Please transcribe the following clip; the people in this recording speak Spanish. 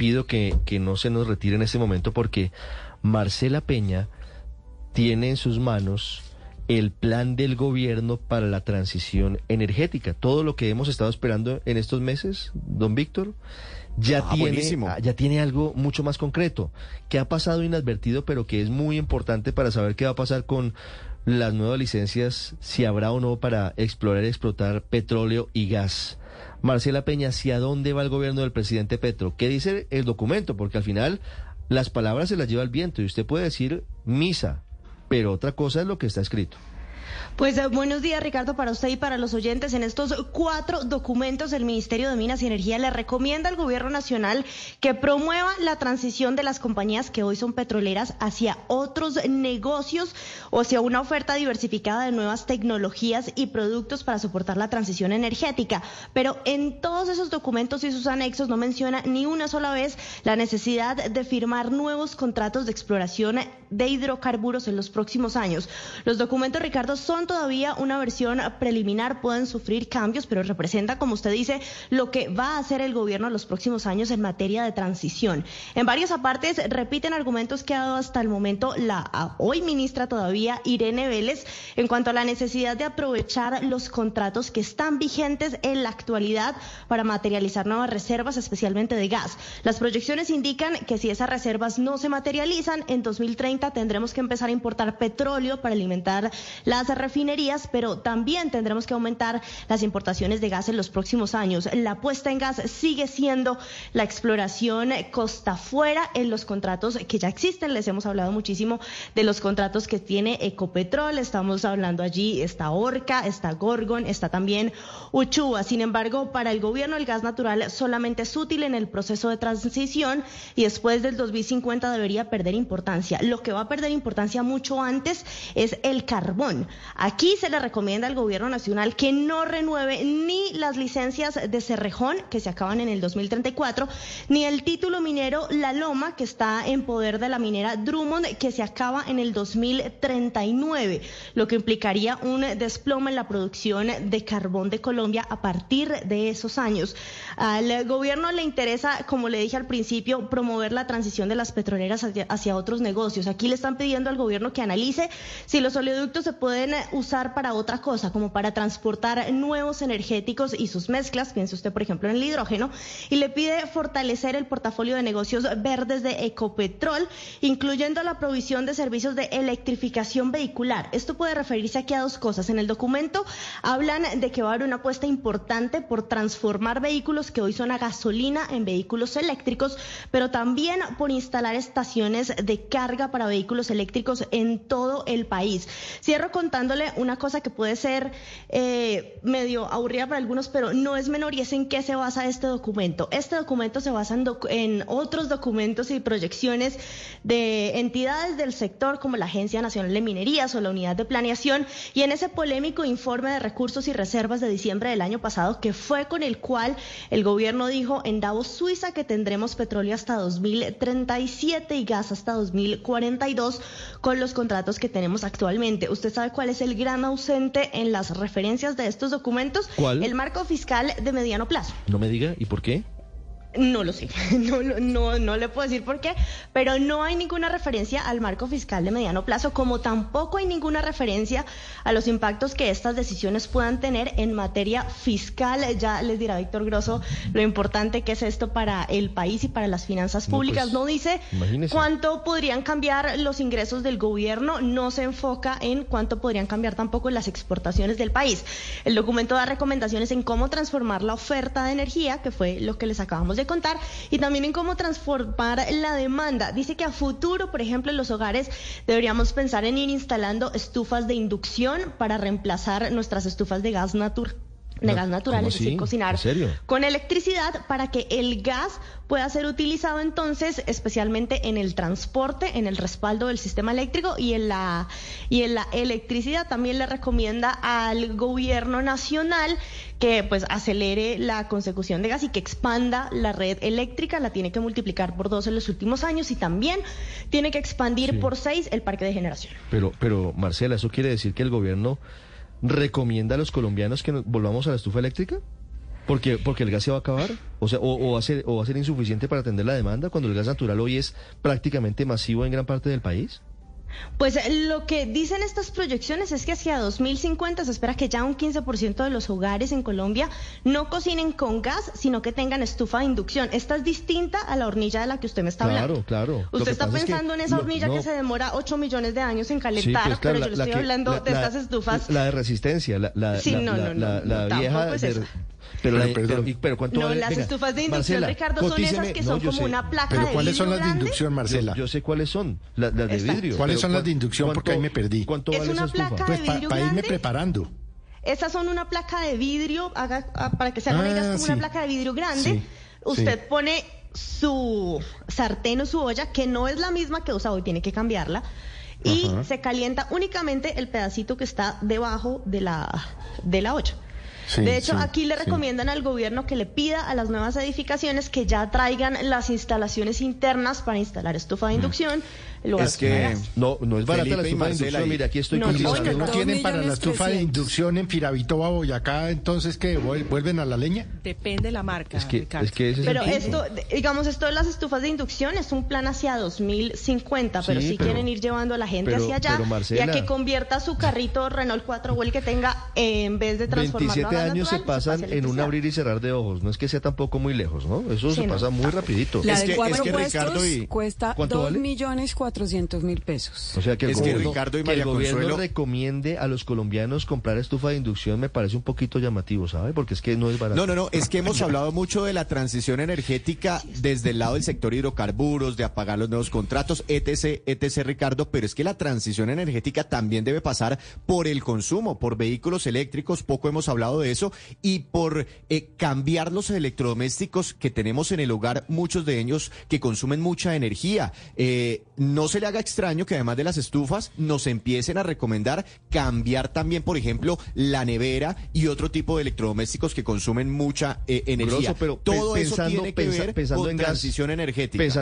pido que, que no se nos retire en este momento porque Marcela Peña tiene en sus manos el plan del gobierno para la transición energética. Todo lo que hemos estado esperando en estos meses, don Víctor, ya, Ah, tiene, buenísimo. ah, ya tiene algo mucho más concreto, que ha pasado inadvertido, pero que es muy importante para saber qué va a pasar con las nuevas licencias, si habrá o no para explorar y explotar petróleo y gas. Marcela Peña, ¿hacia dónde va el gobierno del presidente Petro? ¿Qué dice el documento? Porque al final las palabras se las lleva el viento y usted puede decir misa, pero otra cosa es lo que está escrito. Pues eh, buenos días, Ricardo, para usted y para los oyentes. En estos cuatro documentos, el Ministerio de Minas y Energía le recomienda al Gobierno Nacional que promueva la transición de las compañías que hoy son petroleras hacia otros negocios o hacia una oferta diversificada de nuevas tecnologías y productos para soportar la transición energética. Pero en todos esos documentos y sus anexos no menciona ni una sola vez la necesidad de firmar nuevos contratos de exploración de hidrocarburos en los próximos años. Los documentos, Ricardo, son todavía una versión preliminar, pueden sufrir cambios, pero representa, como usted dice, lo que va a hacer el gobierno en los próximos años en materia de transición. En varias apartes repiten argumentos que ha dado hasta el momento la hoy ministra todavía Irene Vélez en cuanto a la necesidad de aprovechar los contratos que están vigentes en la actualidad para materializar nuevas reservas, especialmente de gas. Las proyecciones indican que si esas reservas no se materializan, en 2030 tendremos que empezar a importar petróleo para alimentar las refinerías, pero también tendremos que aumentar las importaciones de gas en los próximos años. La puesta en gas sigue siendo la exploración costa afuera en los contratos que ya existen. Les hemos hablado muchísimo de los contratos que tiene Ecopetrol. Estamos hablando allí, está Orca, está Gorgon, está también Uchua. Sin embargo, para el gobierno el gas natural solamente es útil en el proceso de transición y después del 2050 debería perder importancia. Lo que va a perder importancia mucho antes es el carbón. Aquí se le recomienda al gobierno nacional que no renueve ni las licencias de Cerrejón, que se acaban en el 2034, ni el título minero La Loma, que está en poder de la minera Drummond, que se acaba en el 2039, lo que implicaría un desplome en la producción de carbón de Colombia a partir de esos años. Al gobierno le interesa, como le dije al principio, promover la transición de las petroleras hacia otros negocios. Aquí le están pidiendo al gobierno que analice si los oleoductos se pueden usar para otra cosa, como para transportar nuevos energéticos y sus mezclas, piense usted por ejemplo en el hidrógeno, y le pide fortalecer el portafolio de negocios verdes de Ecopetrol, incluyendo la provisión de servicios de electrificación vehicular. Esto puede referirse aquí a dos cosas. En el documento hablan de que va a haber una apuesta importante por transformar vehículos que hoy son a gasolina en vehículos eléctricos, pero también por instalar estaciones de carga para vehículos eléctricos en todo el país. Cierro contándole una cosa que puede ser eh, medio aburrida para algunos, pero no es menor y es en qué se basa este documento. Este documento se basa en, en otros documentos y proyecciones de entidades del sector como la Agencia Nacional de Minerías o la Unidad de Planeación y en ese polémico informe de recursos y reservas de diciembre del año pasado que fue con el cual el gobierno dijo en Davos, Suiza, que tendremos petróleo hasta 2037 y gas hasta 2042 con los contratos que tenemos actualmente. ¿Usted sabe cuál es el gran ausente en las referencias de estos documentos? ¿Cuál? El marco fiscal de mediano plazo. No me diga, ¿y por qué? No lo sé, no, no, no le puedo decir por qué, pero no hay ninguna referencia al marco fiscal de mediano plazo, como tampoco hay ninguna referencia a los impactos que estas decisiones puedan tener en materia fiscal. Ya les dirá Víctor Grosso lo importante que es esto para el país y para las finanzas No, públicas. pues, No dice imagínese. cuánto podrían cambiar los ingresos del gobierno, no se enfoca en cuánto podrían cambiar tampoco las exportaciones del país. El documento da recomendaciones en cómo transformar la oferta de energía, que fue lo que les acabamos de contar, y también en cómo transformar la demanda. Dice que a futuro, por ejemplo, en los hogares deberíamos pensar en ir instalando estufas de inducción para reemplazar nuestras estufas de gas natural. De gas natural, ¿cómo es decir, así? cocinar ¿En serio? con electricidad para que el gas pueda ser utilizado entonces especialmente en el transporte, en el respaldo del sistema eléctrico y en la y en la electricidad. También le recomienda al gobierno nacional que pues acelere la consecución de gas y que expanda la red eléctrica, la tiene que multiplicar por dos en los últimos años y también tiene que expandir Sí. por seis el parque de generación. Pero, pero, Marcela, ¿eso quiere decir que el gobierno recomienda a los colombianos que volvamos a la estufa eléctrica? Porque, porque el gas se va a acabar, o sea, o, va a ser, o va a ser insuficiente para atender la demanda cuando el gas natural hoy es prácticamente masivo en gran parte del país. Pues eh, lo que dicen estas proyecciones es que hacia 2050 se espera que ya un 15% de los hogares en Colombia no cocinen con gas, sino que tengan estufa de inducción. Esta es distinta a la hornilla de la que usted me está hablando. Claro, claro. Usted está pensando en esa hornilla que se demora 8 millones de años en calentar, pues, pero yo le estoy hablando de estas estufas. La de resistencia, la, la, sí, no, no, no, la, vieja. Pero, pero, ¿cuánto no, las estufas de inducción, Ricardo, son esas que son como una placa pero de ¿cuáles son las de inducción, Marcela? Yo, sé cuáles son, las, de vidrio. ¿Cuáles son las de inducción? Porque ahí me perdí. ¿Cuánto es vale una esa placa de Pues vidrio para irme grande. preparando. Estas son una placa de vidrio, haga, ah, para que se hagan Ah, ideas, como sí. una placa de vidrio grande. Sí, Usted sí. pone su sartén o su olla, que no es la misma que usa hoy, tiene que cambiarla. Y Ajá. se calienta únicamente el pedacito que está debajo de la, de la olla. Sí, de hecho, sí, aquí le sí. recomiendan al gobierno que le pida a las nuevas edificaciones que ya traigan las instalaciones internas para instalar estufa Mm. de inducción. Lo Es que-. No, no es barata Felipe la estufa de inducción. Mira, aquí estoy No, cotizando. no, ¿Que no no, tienen para la estufa de trescientos. inducción en Firavito o Boyacá, entonces que vuelven a la leña? Depende de la marca, Es que, es que ese es Pero punto. esto, de- digamos, esto de las estufas de inducción es un plan hacia 2050, pero Sí, sí pero- quieren ir llevando a la gente pero- hacia allá pero, Marcela- y a que convierta su carrito Renault 4 o el que tenga, eh, en vez de transformarlo 27 a años se natural, pasan pase a en un abrir y cerrar de ojos. No es que sea tampoco muy lejos, ¿no? Eso Sí, se no, pasa muy rapidito. La Es de que- cuatro es que puestos Ricardo y- cuesta ¿Cuánto dos vale? millones cuatrocientos mil pesos. O sea que el Es que gobierno, Ricardo y que el María gobierno Consuelo- recomiende a los colombianos comprar estufa de inducción me parece un poquito llamativo, ¿sabe? Porque es que no es barato. No, no, no, es que hemos hablado mucho de la transición energética desde el lado del sector hidrocarburos, de apagar los nuevos contratos, etc., etc., Ricardo, pero es que la transición energética también debe pasar por el consumo, por vehículos eléctricos, poco hemos hablado de eso, y por eh, cambiar los electrodomésticos que tenemos en el hogar, muchos de ellos que consumen mucha energía. Eh, no se le haga extraño que además de las estufas nos empiecen a recomendar cambiar también, por ejemplo, la nevera y otro tipo de electrodomésticos que consumen mucha eh, energía. Grosso, pero Todo pe- eso pensando- tiene que ver pensando con en gas, transición energética. Pensando